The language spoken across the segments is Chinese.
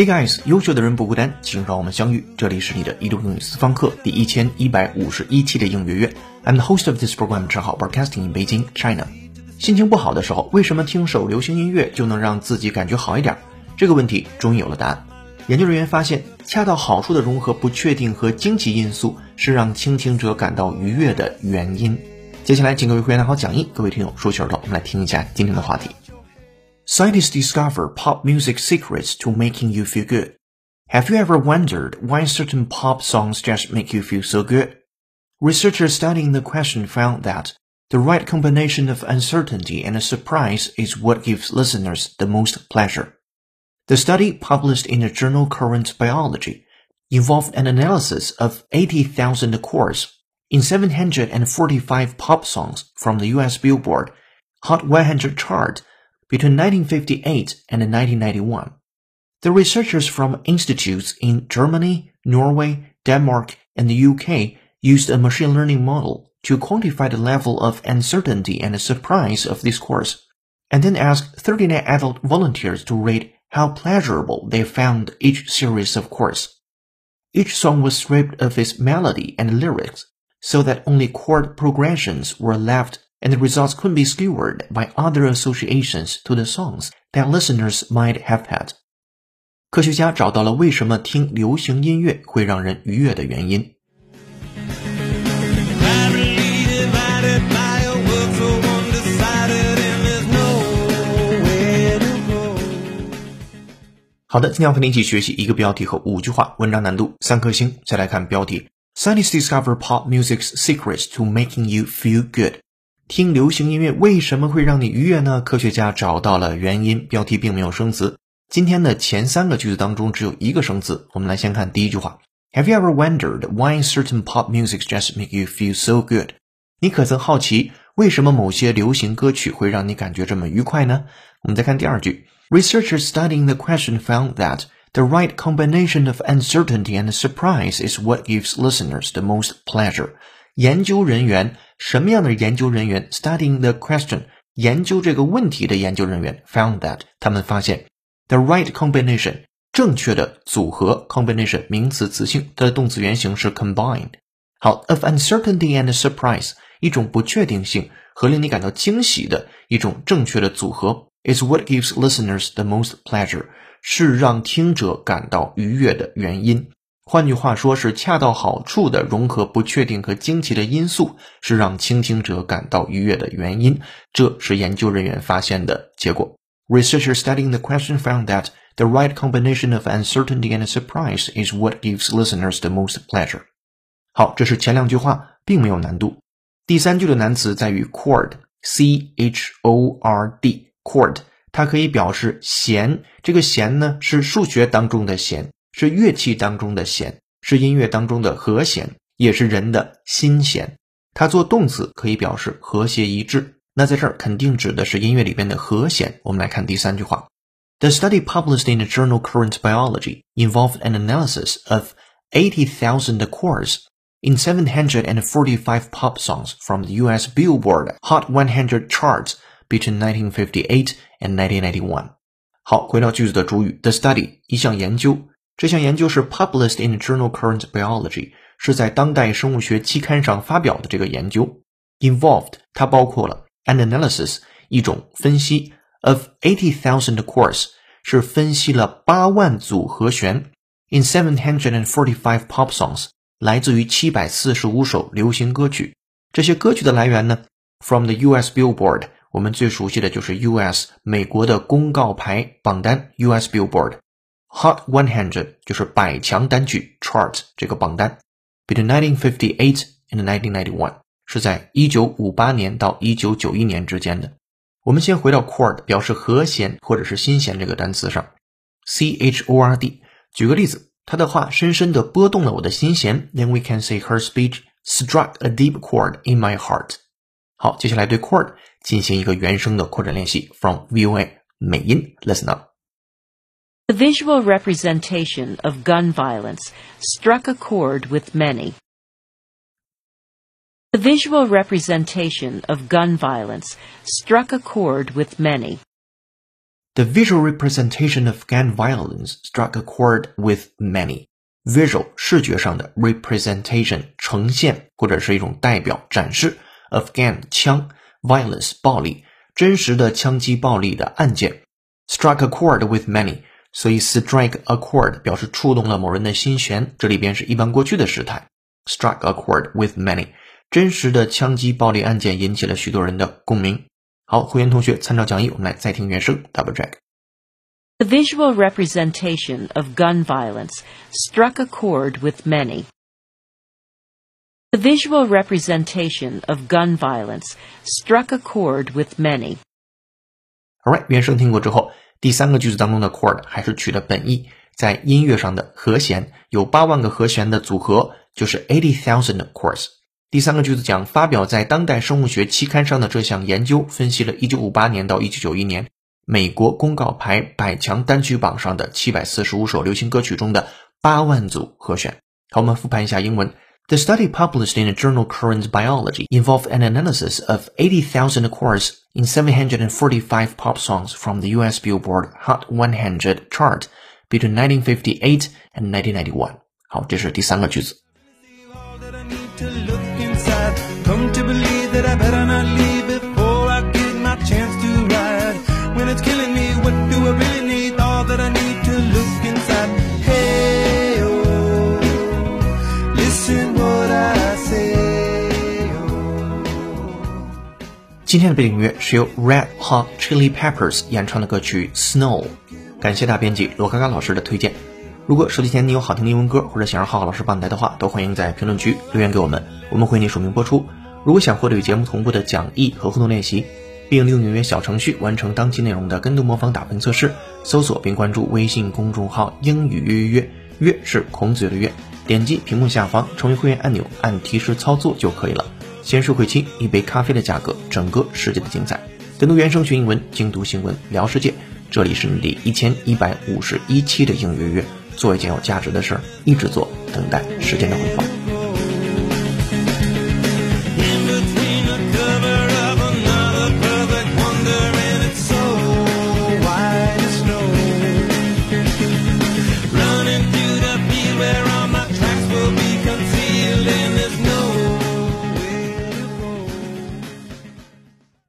Hey guys，优秀的人不孤单，请让我们相遇。这里是你的一路英语私房课第一千一百五十一期的英语月。I'm the host of this program，陈浩，broadcasting in Beijing, China。心情不好的时候，为什么听首流行音乐就能让自己感觉好一点？这个问题终于有了答案。研究人员发现，恰到好处的融合不确定和惊奇因素是让倾听者感到愉悦的原因。接下来，请各位会员拿好讲义，各位听友竖起耳朵，我们来听一下今天的话题。Scientists discover pop music secrets to making you feel good. Have you ever wondered why certain pop songs just make you feel so good? Researchers studying the question found that the right combination of uncertainty and a surprise is what gives listeners the most pleasure. The study, published in the journal Current Biology, involved an analysis of 80,000 chords in 745 pop songs from the US Billboard Hot 100 chart between 1958 and 1991. The researchers from institutes in Germany, Norway, Denmark, and the UK used a machine learning model to quantify the level of uncertainty and surprise of this course, and then asked 39 adult volunteers to rate how pleasurable they found each series of chords. Each song was stripped of its melody and lyrics so that only chord progressions were left and the results could be skewed by other associations to the songs that listeners might have had. 科学家找到了为什么听流行音乐会让人愉悦的原因。好的，今天要和你一起学习一个标题和五句话，文章难度三颗星。再来看标题：Scientists discover pop music's secrets to making you feel good。 听流行音乐为什么会让你愉悦呢？科学家找到了原因。标题并没有生词。今天的前三个句子当中只有一个生词。我们来先看第一句话：Have you ever wondered why certain pop music just make you feel so good？你可曾好奇为什么某些流行歌曲会让你感觉这么愉快呢？我们再看第二句：Researchers studying the question found that the right combination of uncertainty and surprise is what gives listeners the most pleasure。研究人员什么样的研究人员 studying the question 研究这个问题的研究人员 found that 他们发现 the right combination 正确的组合 combination 名词词性，它的动词原形是 combined。好，of uncertainty and surprise 一种不确定性和令你感到惊喜的一种正确的组合 is what gives listeners the most pleasure 是让听者感到愉悦的原因。换句话说，是恰到好处的融合不确定和惊奇的因素，是让倾听者感到愉悦的原因。这是研究人员发现的结果。Researchers studying the question found that the right combination of uncertainty and surprise is what gives listeners the most pleasure。好，这是前两句话，并没有难度。第三句的难词在于 chord，c h o r d，chord，它可以表示弦。这个弦呢，是数学当中的弦。是乐器当中的弦，是音乐当中的和弦，也是人的心弦。它做动词可以表示和谐一致。那在这儿肯定指的是音乐里边的和弦。我们来看第三句话：The study published in the journal Current Biology involved an analysis of 80,000 chords in 745 pop songs from the U.S. Billboard Hot 100 charts between 1958 and 1991。好，回到句子的主语，the study 一项研究。这项研究是 published in the journal Current Biology，是在当代生物学期刊上发表的这个研究。Involved，它包括了 an analysis，一种分析 of eighty thousand chords，是分析了八万组和弦。In seven hundred and forty-five pop songs，来自于七百四十五首流行歌曲。这些歌曲的来源呢？From the U.S. Billboard，我们最熟悉的就是 U.S. 美国的公告牌榜单 U.S. Billboard。Hot one hundred 就是百强单曲 chart 这个榜单，between 1958 and 1991是在1958年到1991年之间的。我们先回到 chord 表示和弦或者是心弦这个单词上，c h o r d。举个例子，他的话深深地拨动了我的心弦，then we can say her speech struck a deep chord in my heart。好，接下来对 chord 进行一个原声的扩展练习，from VOA 美音，listen up。The visual representation of gun violence struck a chord with many. The visual representation of gun violence struck a chord with many. The visual representation of gun violence struck a chord with many. Visual 视觉上的 representation 呈现或者是一种代表展示 of gun 枪 violence 暴力真实的枪击暴力的案件 struck a chord with many。 所以 strike a chord 表示触动了某人的心弦，这里边是一般过去的时态。struck a chord with many，真实的枪击暴力案件引起了许多人的共鸣。好，会员同学参照讲义，我们来再听原声，double check。The visual representation of gun violence struck a chord with many. The visual representation of gun violence struck a chord with many. Alright，原声听过之后， 第三个句子当中的 chord 还是取了本意，在音乐上的和弦，有八万个和弦的组合就是 eighty thousand chords。第三个句子讲，发表在当代生物学期刊上的这项研究分析了1958年到1991年美国公告牌百强单曲榜上的745首流行歌曲中的八万组和弦。好，我们复盘一下英文。The study published in the journal Current Biology involved an analysis of 80,000 chords in 745 pop songs from the US Billboard Hot 100 chart between 1958 and 1991. 好，这是第三个句子。Come to believe that I better not leave 今天的背景音乐是由 Red Hot Chili Peppers 演唱的歌曲《Snow》，感谢大编辑罗嘎嘎老师的推荐。如果手机前你有好听的英文歌，或者想让浩浩老师帮你带的话，都欢迎在评论区留言给我们，我们会为你署名播出。如果想获得与节目同步的讲义和互动练习，并利用音乐小程序完成当期内容的跟读模仿打分测试，搜索并关注微信公众号“英语约约约”，约是孔子的约，点击屏幕下方成为会员按钮，按提示操作就可以了。先收会期，一杯咖啡的价格，整个世界的精彩。跟读原声学英文，精读新闻聊世界。这里是你第一千一百五十一期的英语约约，做一件有价值的事儿，一直做，等待时间的回报。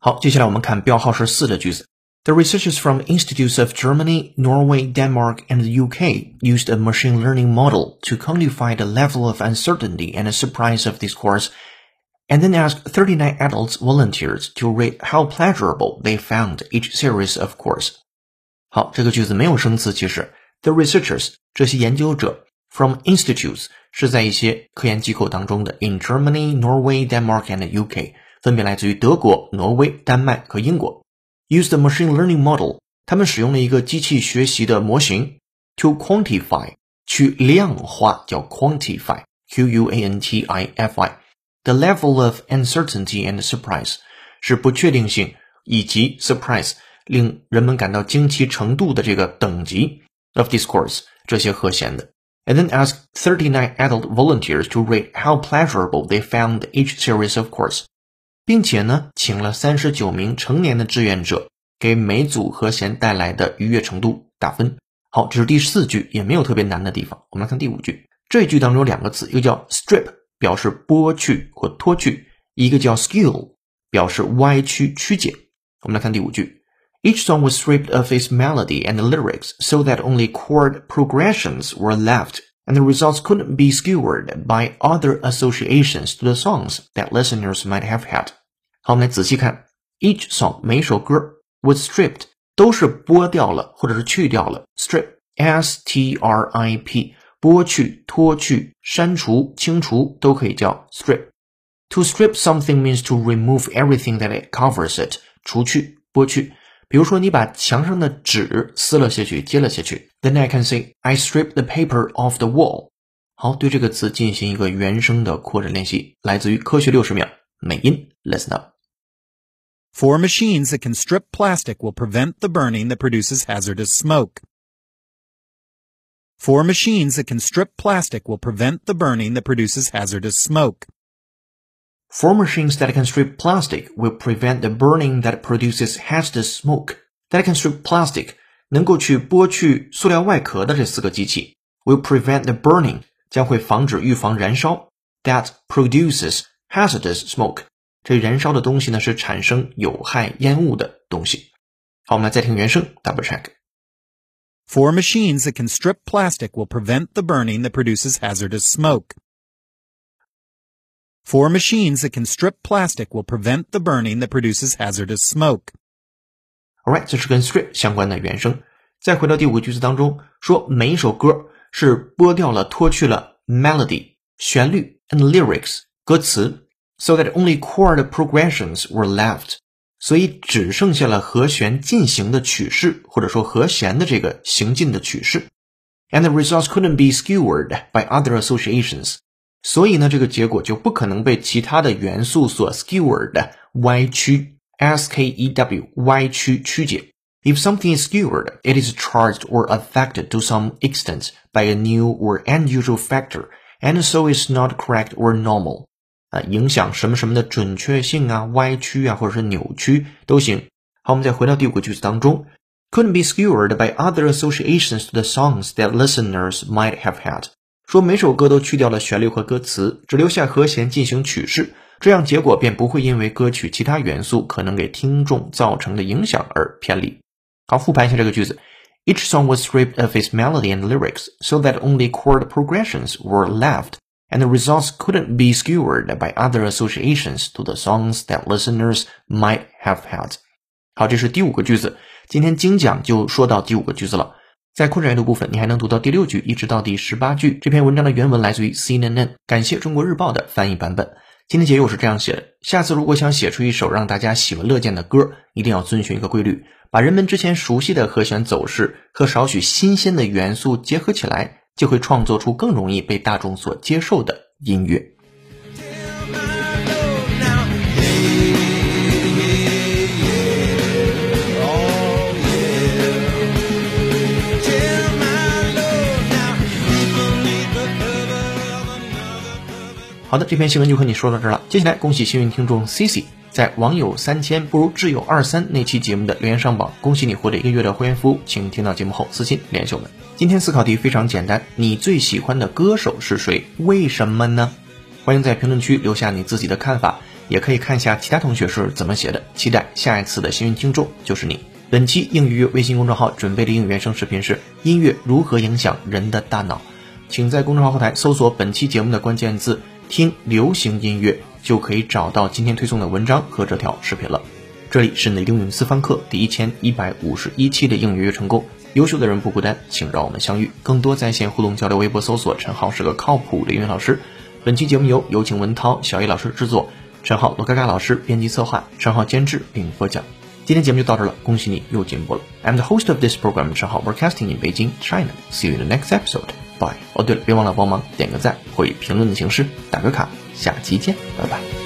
好，接下来我们看标号是四的句子。The researchers from institutes of Germany, Norway, Denmark, and the UK used a machine learning model to quantify the level of uncertainty and surprise of this course, and then asked 39 adults volunteers to rate how pleasurable they found each series of course. 好，这个句子没有生词，其实 the researchers 这些研究者 from institutes 是在一些科研机构当中的 in Germany, Norway, Denmark, and the UK。 分别来自于德国、挪威、丹麦和英国。Use the machine learning model，他们使用了一个机器学习的模型，to quantify，去量化，叫 quantify，q u a n t i f i，the level of uncertainty and surprise，是不确定性以及 surprise，令人们感到惊奇程度的这个等级 of discourse，这些和弦的。And then ask 39 adult volunteers to rate how pleasurable they found each series of course. 并且呢，请了三十九名成年的志愿者给每组和弦带来的愉悦程度打分。好，这是第四句，也没有特别难的地方。我们来看第五句，这句当中有两个词，一个叫 strip，表示剥去或脱去；一个叫 skill，表示歪曲曲解。我们来看第五句，Each song was stripped of its melody and lyrics so that only chord progressions were left. and the results couldn't be skewed by other associations to the songs that listeners might have had. 好，我们来仔细看，each song 每一首歌 was stripped 都是剥掉了或者是去掉了，strip，s t r i p，剥去、脱去、删除、清除都可以叫 strip。To strip something means to remove everything that it covers it，除去、剥去。 比如说，你把墙上的纸撕了下去，揭了下去。Then I can say I stripped the paper off the wall。好，对这个词进行一个原声的扩展练习，来自于科学六十秒美音。Listen up. Four machines that can strip plastic will prevent the burning that produces hazardous smoke. Four machines that can strip plastic will prevent the burning that produces hazardous smoke. Four machines that can strip plastic will prevent the burning that produces hazardous smoke. that can strip plastic 能够去剥去塑料外壳的这四个机器，will prevent the burning 将会防止预防燃烧，that produces hazardous smoke 这燃烧的东西呢是产生有害烟雾的东西。好，我们来再听原声，double check。Four machines that can strip plastic will prevent the burning that produces hazardous smoke. Four machines that can strip plastic will prevent the burning that produces hazardous smoke. Alright，这是跟 strip 相关的原声。再回到第五个句子当中，说每一首歌是剥掉了、脱去了 melody 旋律 and lyrics 歌词，so that only chord progressions were left。所以只剩下了和弦进行的曲式，或者说和弦的这个行进的曲式。And the results couldn't be skewered by other associations。 所以呢，这个结果就不可能被其他的元素所 skewered 歪曲，s k e w 歪曲曲解。If something is skewered, it is charged or affected to some extent by a new or unusual factor, and so is not correct or normal. 啊，影响什么什么的准确性啊、歪曲啊，或者是扭曲都行。好，我们再回到第五个句子当中，couldn't be skewered by other associations to the songs that listeners might have had。 说每首歌都去掉了旋律和歌词，只留下和弦进行曲式，这样结果便不会因为歌曲其他元素可能给听众造成的影响而偏离。好，复盘一下这个句子。Each song was stripped of its melody and lyrics so that only chord progressions were left and the results couldn't be skewered by other associations to the songs that listeners might have had。好，这是第五个句子。今天精讲就说到第五个句子了。在扩展阅读部分，你还能读到第六句一直到第十八句。这篇文章的原文来自于 CNN，感谢中国日报的翻译版本。今天结语我是这样写的：下次如果想写出一首让大家喜闻乐见的歌，一定要遵循一个规律，把人们之前熟悉的和弦走势和少许新鲜的元素结合起来。就会创作出更容易被大众所接受的音乐。好的，这篇新闻就和你说到这儿了。接下来，恭喜幸运听众 Cici。在网友三千不如挚友二三那期节目的留言上榜，恭喜你获得一个月的会员服务，请听到节目后私信联系我们。今天思考题非常简单，你最喜欢的歌手是谁？为什么呢？欢迎在评论区留下你自己的看法，也可以看一下其他同学是怎么写的。期待下一次的幸运听众就是你。本期英语微信公众号准备的英语原声视频是音乐如何影响人的大脑，请在公众号后台搜索本期节目的关键字“听流行音乐”。就可以找到今天推送的文章和这条视频了。这里是你英语私房课第一千一百五十一期的英语成功，优秀的人不孤单，请让我们相遇。更多在线互动交流，微博搜索“陈浩是个靠谱的英语老师”。本期节目由有请文涛、小叶老师制作，陈浩、罗嘎嘎老师编辑策划，陈浩监制并播讲。今天节目就到这了，恭喜你又进步了。I'm the host of this program，陈浩 broadcasting in Beijing, China. See you in the next episode. Bye. 哦，对了，别忘了帮忙点个赞或以评论的形式打个卡。下期见，拜拜。